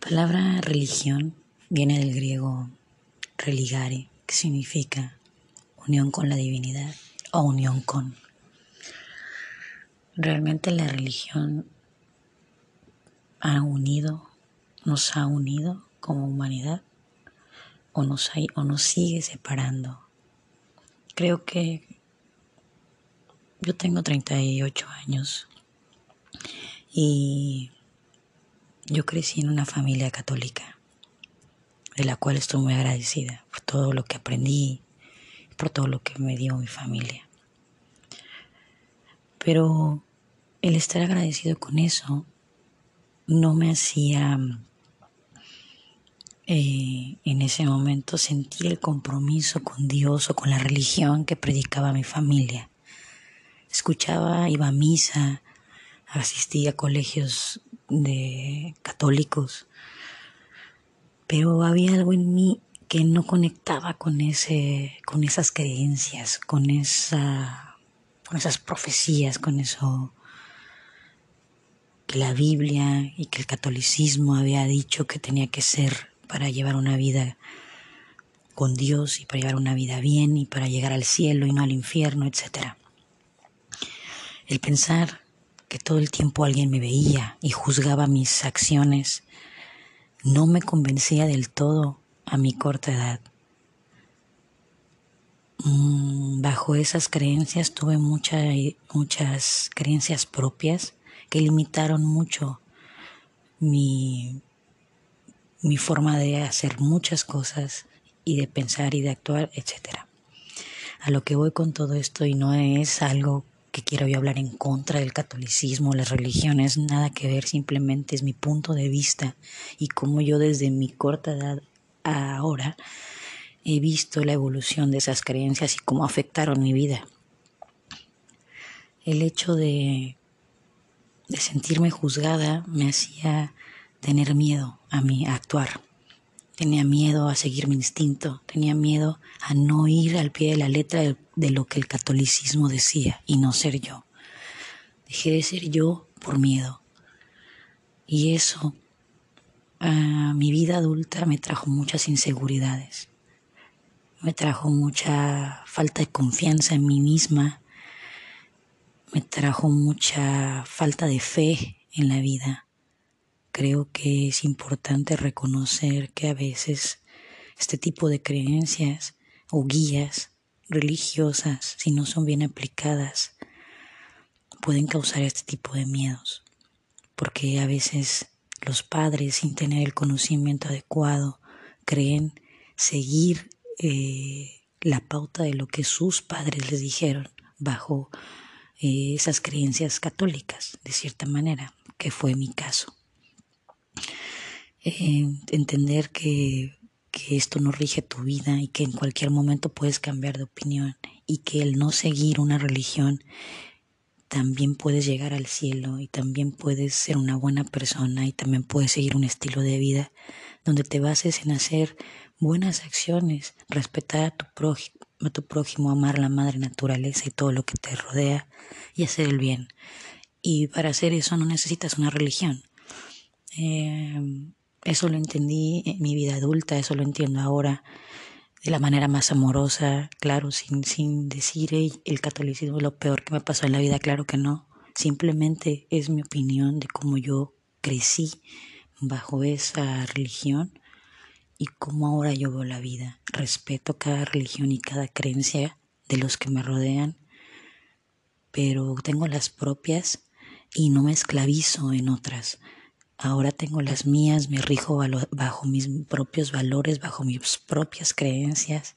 palabra religión viene del griego religare, que significa unión con la divinidad o unión con. Realmente la religión ha unido, nos ha unido como humanidad o nos, o nos sigue separando. Creo que yo tengo 38 años y yo crecí en una familia católica, de la cual estoy muy agradecida por todo lo que aprendí, por todo lo que me dio mi familia. Pero el estar agradecido con eso no me hacía eh, en ese momento sentir el compromiso con Dios o con la religión que predicaba mi familia. Escuchaba, iba a misa, asistía a colegios de católicos, pero había algo en mí que no conectaba con ese, con esas creencias, con esa, con esas profecías, con eso que la Biblia y que el catolicismo había dicho que tenía que ser para llevar una vida con Dios y para llevar una vida bien y para llegar al cielo y no al infierno, etc. El pensar que todo el tiempo alguien me veía y juzgaba mis acciones, no me convencía del todo a mi corta edad. Mm, bajo esas creencias tuve muchas creencias propias que limitaron mucho mi, mi forma de hacer muchas cosas y de pensar y de actuar, etc. A lo que voy con todo esto y no es algo quiero yo hablar en contra del catolicismo, las religiones, nada que ver, simplemente es mi punto de vista y cómo yo desde mi corta edad ahora he visto la evolución de esas creencias y cómo afectaron mi vida. El hecho de, de sentirme juzgada me hacía tener miedo a mí, a actuar. Tenía miedo a seguir mi instinto, tenía miedo a no ir al pie de la letra de, lo que el catolicismo decía y no ser yo. Dejé de ser yo por miedo. Y eso a mi vida adulta me trajo muchas inseguridades. Me trajo mucha falta de confianza en mí misma. Me trajo mucha falta de fe en la vida creo que es importante reconocer que a veces este tipo de creencias o guías religiosas, si no son bien aplicadas, pueden causar este tipo de miedos, porque a veces los padres, sin tener el conocimiento adecuado, creen seguir eh, la pauta de lo que sus padres les dijeron bajo eh, esas creencias católicas, de cierta manera, que fue mi caso. Eh, entender que, que esto no rige tu vida y que en cualquier momento puedes cambiar de opinión y que el no seguir una religión también puedes llegar al cielo y también puedes ser una buena persona y también puedes seguir un estilo de vida donde te bases en hacer buenas acciones, respetar a tu prójimo, a tu prójimo amar la madre naturaleza y todo lo que te rodea y hacer el bien. Y para hacer eso no necesitas una religión. Eh, eso lo entendí en mi vida adulta, eso lo entiendo ahora de la manera más amorosa, claro, sin, sin decir el catolicismo es lo peor que me pasó en la vida, claro que no. Simplemente es mi opinión de cómo yo crecí bajo esa religión y cómo ahora yo veo la vida. Respeto cada religión y cada creencia de los que me rodean, pero tengo las propias y no me esclavizo en otras. Ahora tengo las mías, me rijo bajo mis propios valores, bajo mis propias creencias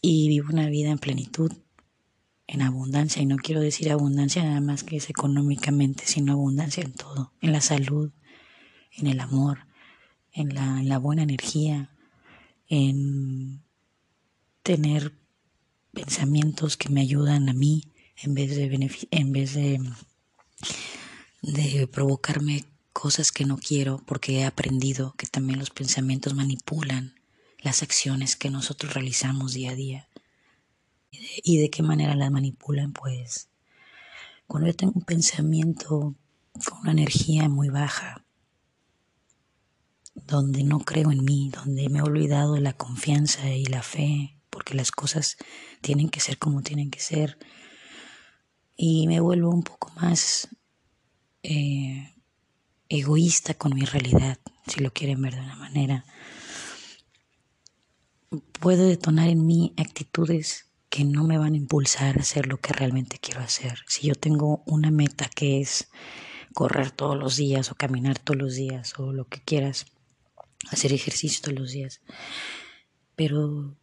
y vivo una vida en plenitud, en abundancia. Y no quiero decir abundancia nada más que es económicamente, sino abundancia en todo, en la salud, en el amor, en la, en la buena energía, en tener pensamientos que me ayudan a mí en vez de, en vez de de provocarme cosas que no quiero porque he aprendido que también los pensamientos manipulan las acciones que nosotros realizamos día a día. ¿Y de, qué manera las manipulan? Pues cuando yo tengo un pensamiento con una energía muy baja, donde no creo en mí, donde me he olvidado de la confianza y la fe, porque las cosas tienen que ser como tienen que ser. Y me vuelvo un poco más eh, egoísta con mi realidad, si lo quieren ver de una manera. Puedo detonar en mí actitudes que no me van a impulsar a hacer lo que realmente quiero hacer. Si yo tengo una meta que es correr todos los días o caminar todos los días o lo que quieras, hacer ejercicio todos los días, pero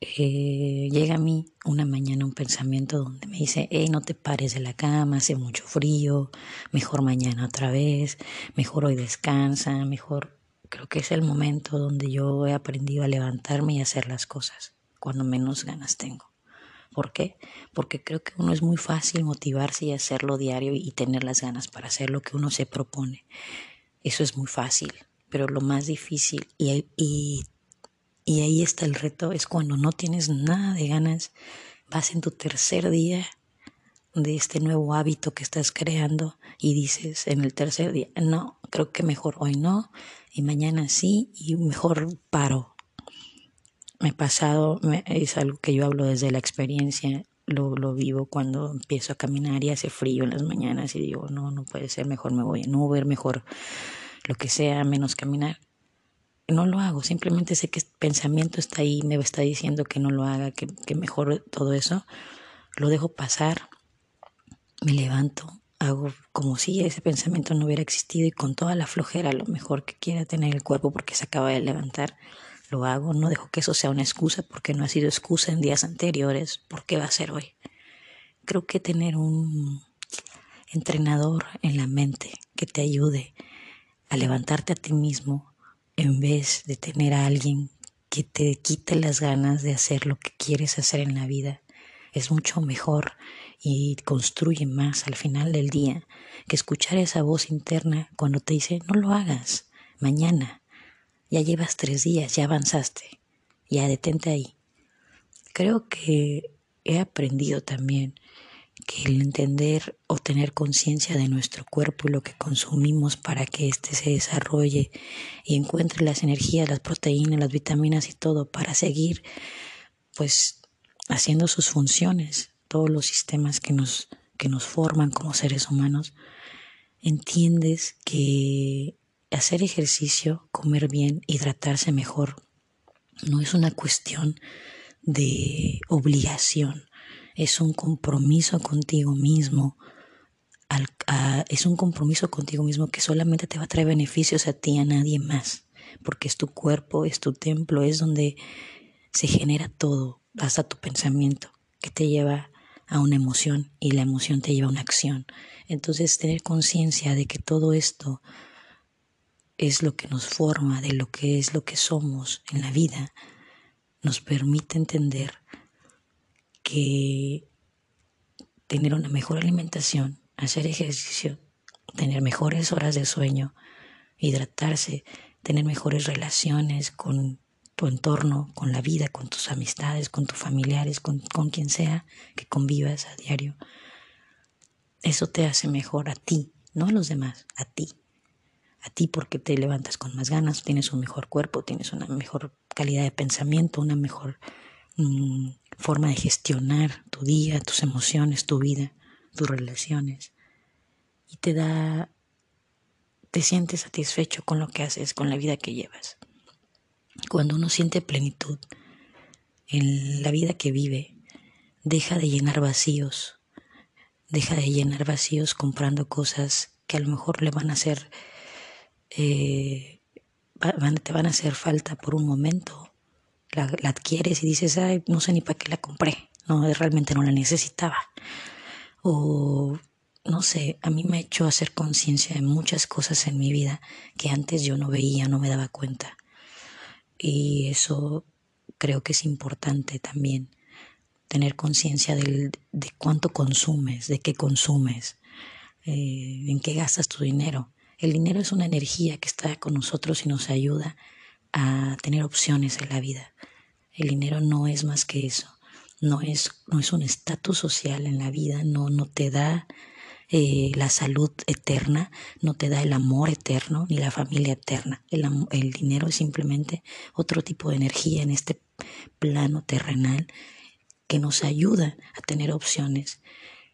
eh, llega a mí una mañana un pensamiento donde me dice, hey, no te pares de la cama, hace mucho frío, mejor mañana otra vez, mejor hoy descansa, mejor... Creo que es el momento donde yo he aprendido a levantarme y hacer las cosas, cuando menos ganas tengo. ¿Por qué? Porque creo que uno es muy fácil motivarse y hacerlo diario y tener las ganas para hacer lo que uno se propone. Eso es muy fácil, pero lo más difícil y, y, y ahí está el reto, es cuando no tienes nada de ganas, vas en tu tercer día de este nuevo hábito que estás creando y dices en el tercer día, no, creo que mejor hoy no y mañana sí y mejor paro, me he pasado, es algo que yo hablo desde la experiencia, lo, lo, vivo cuando empiezo a caminar y hace frío en las mañanas y digo, no, no puede ser, mejor me voy en Uber, mejor lo que sea, menos caminar. No lo hago, simplemente sé que el pensamiento está ahí, me está diciendo que no lo haga, que, que mejor todo eso. Lo dejo pasar, me levanto, hago como si ese pensamiento no hubiera existido y con toda la flojera, lo mejor que quiera tener el cuerpo porque se acaba de levantar lo hago, no dejo que eso sea una excusa porque no ha sido excusa en días anteriores, ¿por qué va a ser hoy? Creo que tener un entrenador en la mente que te ayude a levantarte a ti mismo en vez de tener a alguien que te quite las ganas de hacer lo que quieres hacer en la vida es mucho mejor y construye más al final del día que escuchar esa voz interna cuando te dice no lo hagas mañana ya llevas tres días, ya avanzaste, ya detente ahí. Creo que he aprendido también que el entender o tener conciencia de nuestro cuerpo y lo que consumimos para que éste se desarrolle y encuentre las energías, las proteínas, las vitaminas y todo para seguir pues haciendo sus funciones, todos los sistemas que nos, que nos forman como seres humanos, entiendes que hacer ejercicio, comer bien, hidratarse mejor, no es una cuestión de obligación, es un compromiso contigo mismo, es un compromiso contigo mismo que solamente te va a traer beneficios a ti, a nadie más, porque es tu cuerpo, es tu templo, es donde se genera todo, hasta tu pensamiento, que te lleva a una emoción y la emoción te lleva a una acción. Entonces, tener conciencia de que todo esto es lo que nos forma, de lo que es lo que somos en la vida, nos permite entender que tener una mejor alimentación, hacer ejercicio, tener mejores horas de sueño, hidratarse, tener mejores relaciones con tu entorno, con la vida, con tus amistades, con tus familiares, con, con quien sea que convivas a diario. Eso te hace mejor a ti, no a los demás, a ti a ti porque te levantas con más ganas, tienes un mejor cuerpo, tienes una mejor calidad de pensamiento, una mejor mm, forma de gestionar tu día, tus emociones, tu vida, tus relaciones. Y te da, te sientes satisfecho con lo que haces, con la vida que llevas. Cuando uno siente plenitud en la vida que vive, deja de llenar vacíos, deja de llenar vacíos comprando cosas que a lo mejor le van a hacer eh, te van a hacer falta por un momento. La, adquieres y dices, ay, no sé ni para qué la compré, no, realmente no la necesitaba. O, no sé, a mí me ha hecho hacer conciencia de muchas cosas en mi vida que antes yo no veía, no me daba cuenta. Y eso creo que es importante también, tener conciencia de cuánto consumes, de qué consumes, eh, en qué gastas tu dinero. El dinero es una energía que está con nosotros y nos ayuda a tener opciones en la vida. El dinero no es más que eso. No es, no es un estatus social en la vida, no, no te da eh, la salud eterna, no te da el amor eterno ni la familia eterna. El, el dinero es simplemente otro tipo de energía en este plano terrenal que nos ayuda a tener opciones.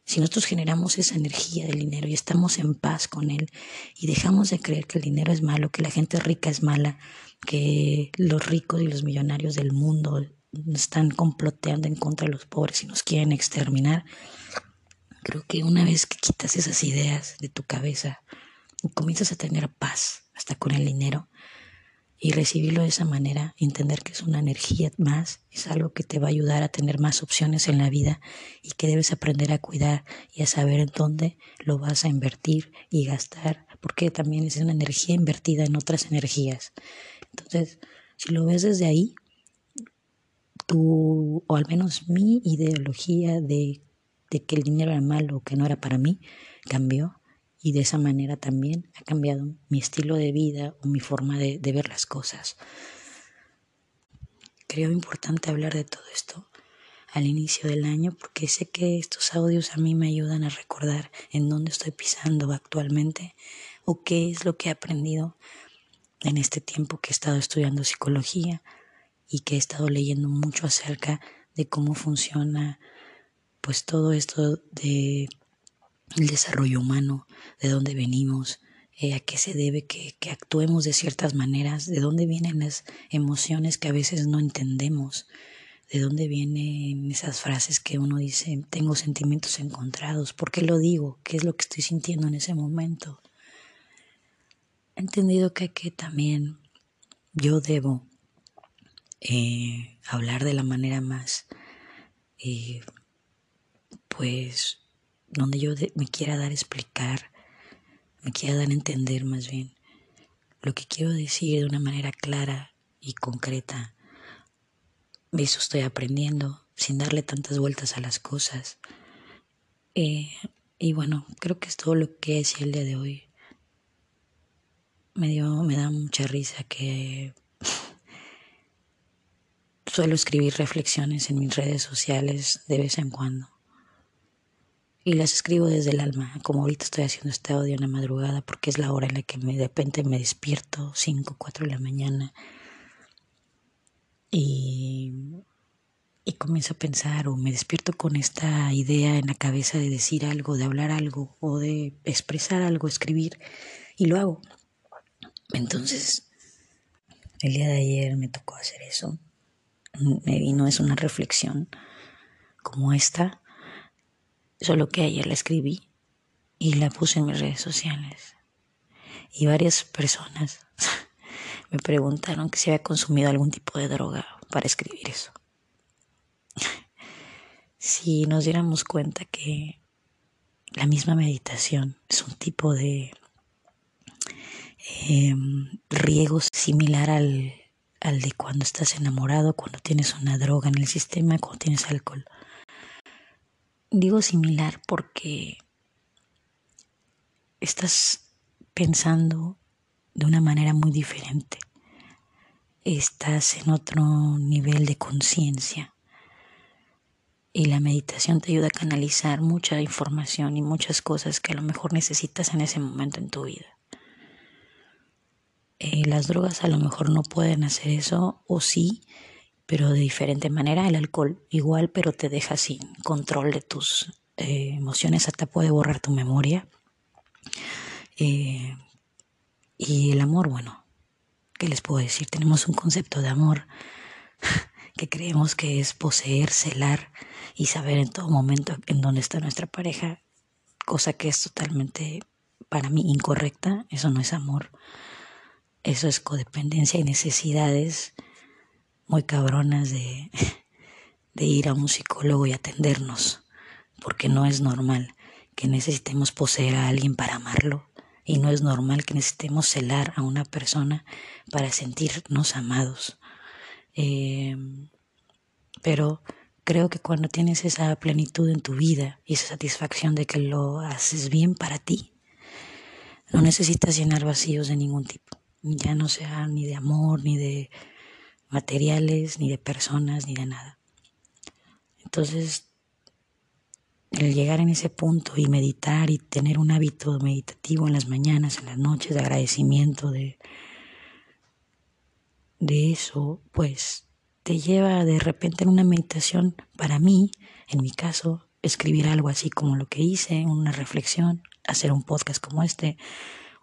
Si nosotros generamos esa energía del dinero y estamos en paz con él y dejamos de creer que el dinero es malo, que la gente rica es mala, que los ricos y los millonarios del mundo están comploteando en contra de los pobres y nos quieren exterminar, creo que una vez que quitas esas ideas de tu cabeza y comienzas a tener paz hasta con el dinero, y recibirlo de esa manera, entender que es una energía más, es algo que te va a ayudar a tener más opciones en la vida y que debes aprender a cuidar y a saber en dónde lo vas a invertir y gastar, porque también es una energía invertida en otras energías. Entonces, si lo ves desde ahí, tú, o al menos mi ideología de, de que el dinero era malo o que no era para mí, cambió y de esa manera también ha cambiado mi estilo de vida o mi forma de, ver las cosas. Creo importante hablar de todo esto al inicio del año porque sé que estos audios a mí me ayudan a recordar en dónde estoy pisando actualmente o qué es lo que he aprendido en este tiempo que he estado estudiando psicología y que he estado leyendo mucho acerca de cómo funciona pues todo esto de el desarrollo humano, de dónde venimos, eh, a qué se debe que, que, actuemos de ciertas maneras, de dónde vienen las emociones que a veces no entendemos, de dónde vienen esas frases que uno dice, tengo sentimientos encontrados, ¿por qué lo digo? ¿Qué es lo que estoy sintiendo en ese momento? He entendido que, que también yo debo eh, hablar de la manera más, eh, pues, donde yo me quiera dar a explicar, me quiera dar a entender más bien lo que quiero decir de una manera clara y concreta. Eso estoy aprendiendo sin darle tantas vueltas a las cosas. Eh, y bueno, creo que es todo lo que decía el día de hoy. Me, dio, me da mucha risa que suelo escribir reflexiones en mis redes sociales de vez en cuando y las escribo desde el alma, como ahorita estoy haciendo este audio en la madrugada, porque es la hora en la que me, de repente me despierto, 5, 4 de la mañana, y, y comienzo a pensar o me despierto con esta idea en la cabeza de decir algo, de hablar algo o de expresar algo, escribir, y lo hago. Entonces, el día de ayer me tocó hacer eso. Me vino, es una reflexión como esta Solo que ayer la escribí y la puse en mis redes sociales. Y varias personas me preguntaron que si había consumido algún tipo de droga para escribir eso. Si nos diéramos cuenta que la misma meditación es un tipo de eh, riego similar al, al de cuando estás enamorado, cuando tienes una droga en el sistema, cuando tienes alcohol. Digo similar porque estás pensando de una manera muy diferente. Estás en otro nivel de conciencia. Y la meditación te ayuda a canalizar mucha información y muchas cosas que a lo mejor necesitas en ese momento en tu vida. Eh, las drogas a lo mejor no pueden hacer eso, o sí, pero de diferente manera. El alcohol igual, pero te deja sin control de tus eh, emociones, hasta puede borrar tu memoria. Eh, y el amor, bueno, ¿qué les puedo decir? Tenemos un concepto de amor que creemos que es poseer, celar y saber en todo momento en dónde está nuestra pareja, cosa que es totalmente para mí incorrecta, eso no es amor, eso es codependencia y necesidades muy cabronas de, ir a un psicólogo y atendernos, porque no es normal que necesitemos poseer a alguien para amarlo y no es normal que necesitemos celar a una persona para sentirnos amados. Eh, pero creo que cuando tienes esa plenitud en tu vida y esa satisfacción de que lo haces bien para ti, no necesitas llenar vacíos de ningún tipo, ya no sea ni de amor, ni de materiales, ni de personas, ni de nada. Entonces, el llegar en ese punto y meditar y tener un hábito meditativo en las mañanas, en las noches, de agradecimiento, de, de eso, pues te lleva de repente en una meditación, para mí, en mi caso, escribir algo así como lo que hice, una reflexión, hacer un podcast como este,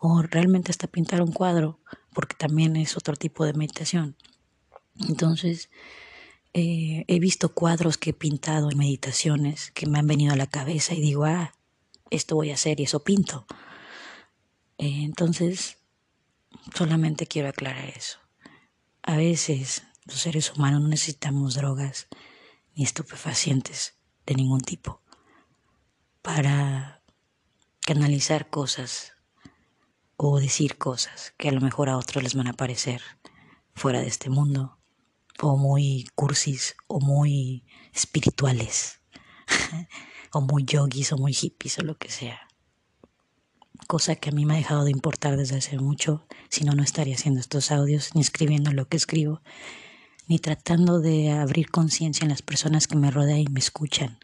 o realmente hasta pintar un cuadro, porque también es otro tipo de meditación. Entonces, eh, he visto cuadros que he pintado en meditaciones que me han venido a la cabeza y digo, ah, esto voy a hacer y eso pinto. Eh, entonces, solamente quiero aclarar eso. A veces los seres humanos no necesitamos drogas ni estupefacientes de ningún tipo para canalizar cosas o decir cosas que a lo mejor a otros les van a parecer fuera de este mundo o muy cursis o muy espirituales o muy yogis o muy hippies o lo que sea. Cosa que a mí me ha dejado de importar desde hace mucho, si no, no estaría haciendo estos audios, ni escribiendo lo que escribo, ni tratando de abrir conciencia en las personas que me rodean y me escuchan,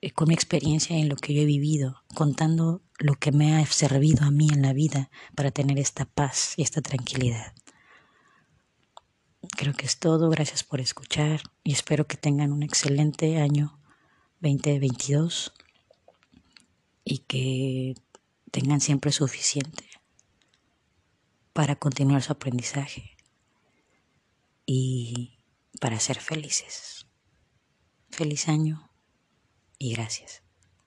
eh, con mi experiencia en lo que yo he vivido, contando lo que me ha servido a mí en la vida para tener esta paz y esta tranquilidad. Creo que es todo. Gracias por escuchar y espero que tengan un excelente año 2022 y que tengan siempre suficiente para continuar su aprendizaje y para ser felices. Feliz año y gracias.